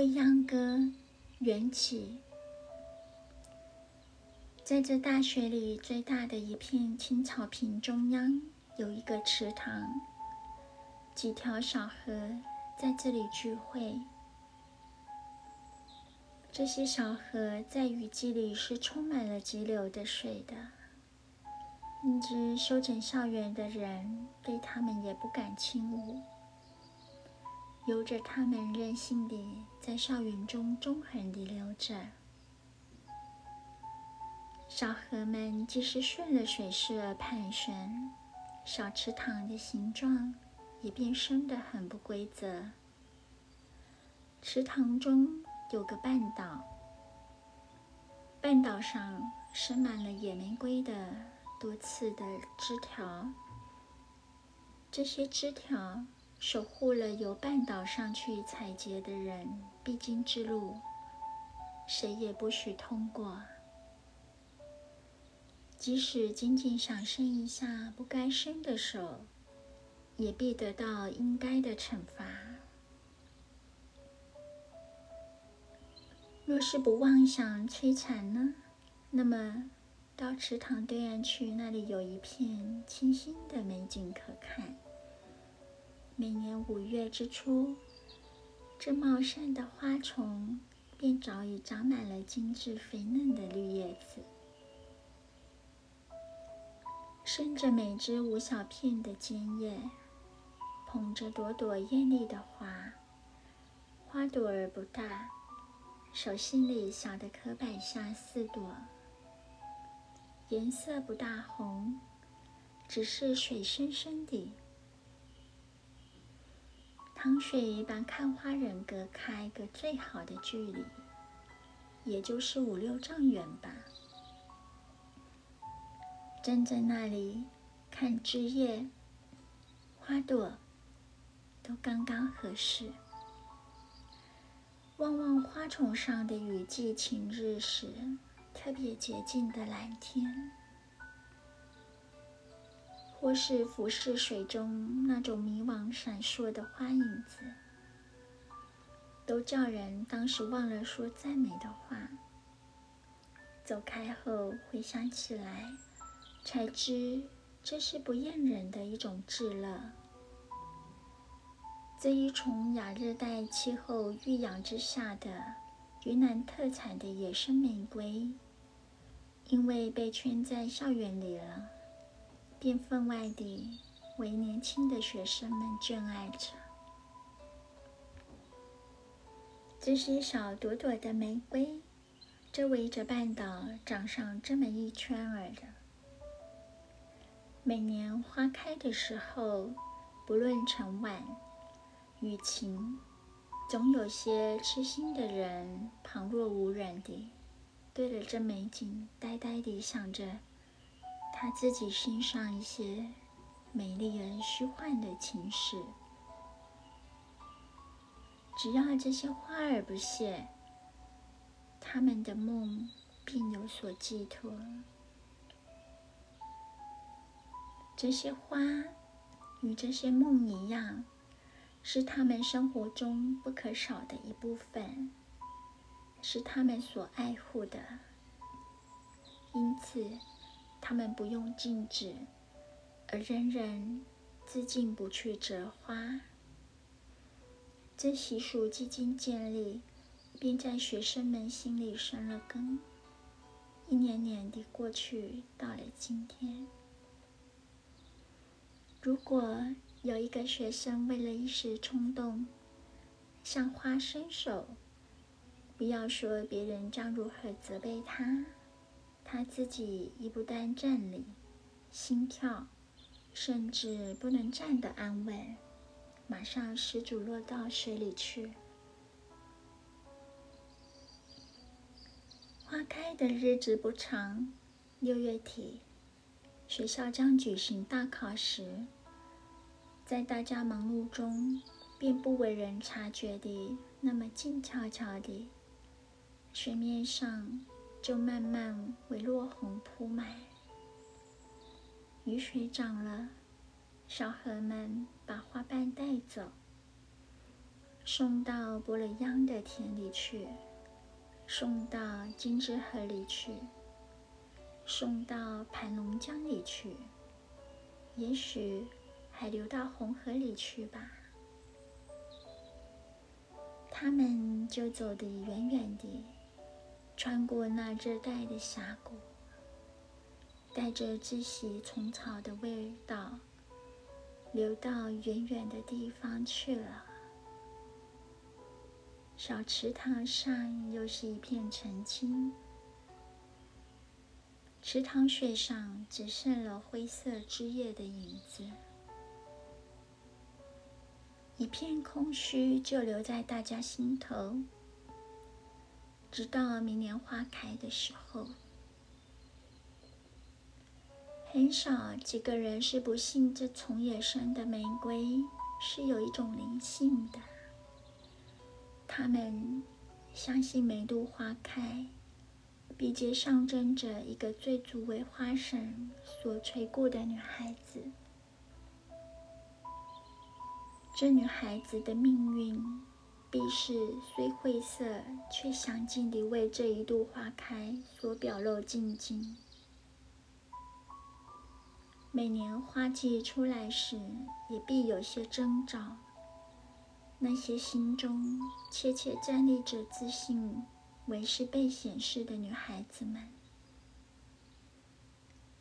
未央歌缘起。在这大学里最大的一片青草坪中央，有一个池塘，几条小河在这里聚会。这些小河在雨季里是充满了急流的水的，因之修整校园的人对他们也不敢轻侮，由着他们任性地在校园中纵横地流着。小河们即使顺了水势而盘旋，小池塘的形状也变深得很不规则。池塘中。有个半岛，半岛上生满了野玫瑰的多刺的枝条。这些枝条守护了由半岛上去采撷的人必经之路，谁也不许通过。即使仅仅想伸一下不该伸的手，也必得到应该的惩罚。若是不妄想摧残呢？那么到池塘对岸去，那里有一片清新的美景可看。每年五月之初，这茂盛的花丛便早已长满了精致肥嫩的绿叶子，生着每只五小片的尖叶，捧着朵朵艳丽的花，花朵儿不大。手心里小的可摆下四朵，颜色不大红，只是水深深的。塘水把看花人隔开个最好的距离，也就是五六丈远吧。站在那里看枝叶、花朵，都刚刚合适。望望花丛上的雨季晴日时，特别洁净的蓝天，或是浮世水中那种迷惘闪烁的花影子，都叫人当时忘了说赞美的话。走开后回想起来，才知这是不厌人的一种至乐。这一从亚热带气候育养之下的云南特产的野生玫瑰，因为被圈在校园里了，便分外地为年轻的学生们眷爱着。这些小朵朵的玫瑰，这围着半岛长上这么一圈儿的。每年花开的时候，不论晨晚。雨晴，总有些痴心的人旁若无人地对着这美景呆呆地想着他自己欣赏一些美丽而虚幻的情事。只要这些花儿不谢，他们的梦便有所寄托。这些花与这些梦一样。是他们生活中不可少的一部分，是他们所爱护的，因此他们不用禁止，而人人自禁不去折花。这习俗几经建立，便在学生们心里生了根，一年年地过去，到了今天，如果。有一个学生为了一时冲动向花伸手，不要说别人将如何责备他，他自己亦不但站立，心跳甚至不能站得安稳，马上失足落到水里去。花开的日子不长，六月底，学校将举行大考时。在大家忙碌中，便不为人察觉的那么静悄悄地，水面上就慢慢为落红铺满。雨水涨了，小河们把花瓣带走，送到波勒央的田里去，送到金枝河里去，送到盘龙江里去，也许还流到红河里去吧。他们就走得远远的，穿过那热带的峡谷，带着窒息虫草的味道，流到远远的地方去了。小池塘上又是一片澄清，池塘水上只剩了灰色枝叶的影子。一片空虚，就留在大家心头，直到明年花开的时候。很少几个人是不信这从野生的玫瑰是有一种灵性的。他们相信每度花开，必皆象征着一个最足为花神所垂顾的女孩子。这女孩子的命运，必是虽晦涩，却详尽地为这一度花开所表露静静。每年花季出来时，也必有些征兆。那些心中切切站立着自信为是被显示的女孩子们，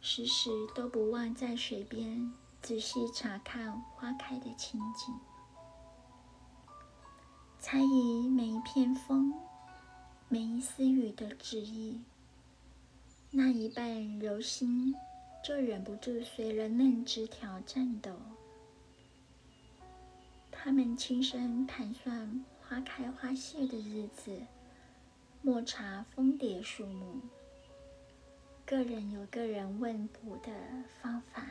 时时都不忘在水边仔细查看花开的情景。猜疑每一片风，每一丝雨的旨意，那一半柔心就忍不住随了嫩枝条颤抖。他们轻声盘算花开花谢的日子，莫查蜂蝶数目。个人有个人问卜的方法，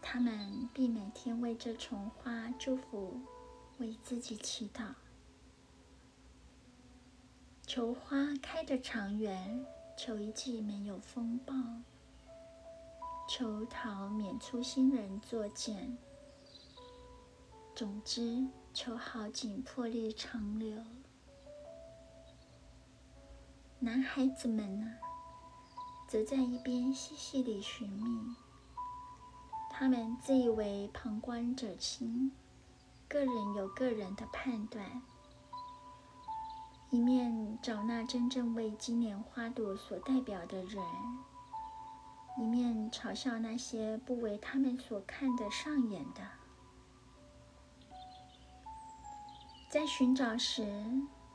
他们必每天为这丛花祝福。为自己祈祷，求花开得长远，求一季没有风暴，求桃免粗心人作践。总之，求好景魄力长留。男孩子们呢，则在一边细细地寻觅，他们自以为旁观者清。个人有个人的判断，一面找那真正为今年花朵所代表的人，一面嘲笑那些不为他们所看得上眼的。在寻找时，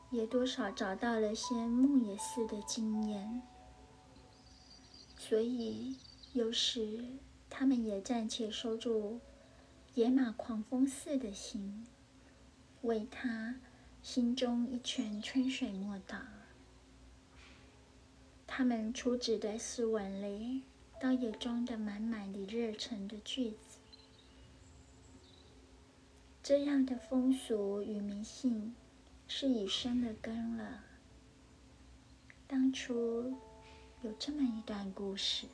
也多少找到了些牧野似的经验，所以有时他们也暂且收住。野马狂风似的心，为他心中一泉春水莫倒。他们初指的诗文里，倒也装得满满的热忱的句子。这样的风俗与迷信，是已生了根了。当初有这么一段故事。